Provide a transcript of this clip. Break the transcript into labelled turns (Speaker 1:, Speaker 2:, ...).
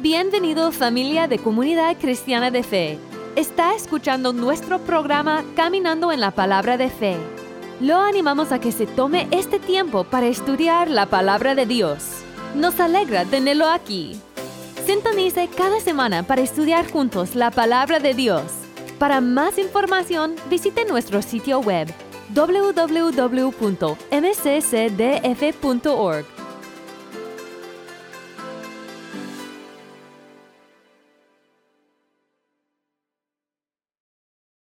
Speaker 1: Bienvenido familia de Comunidad Cristiana de Fe. Está escuchando nuestro programa Caminando en la Palabra de Fe. Lo animamos a que se tome este tiempo para estudiar la palabra de Dios. Nos alegra tenerlo aquí. Sintonice cada semana para estudiar juntos la palabra de Dios. Para más información, visite nuestro sitio web www.mccdf.org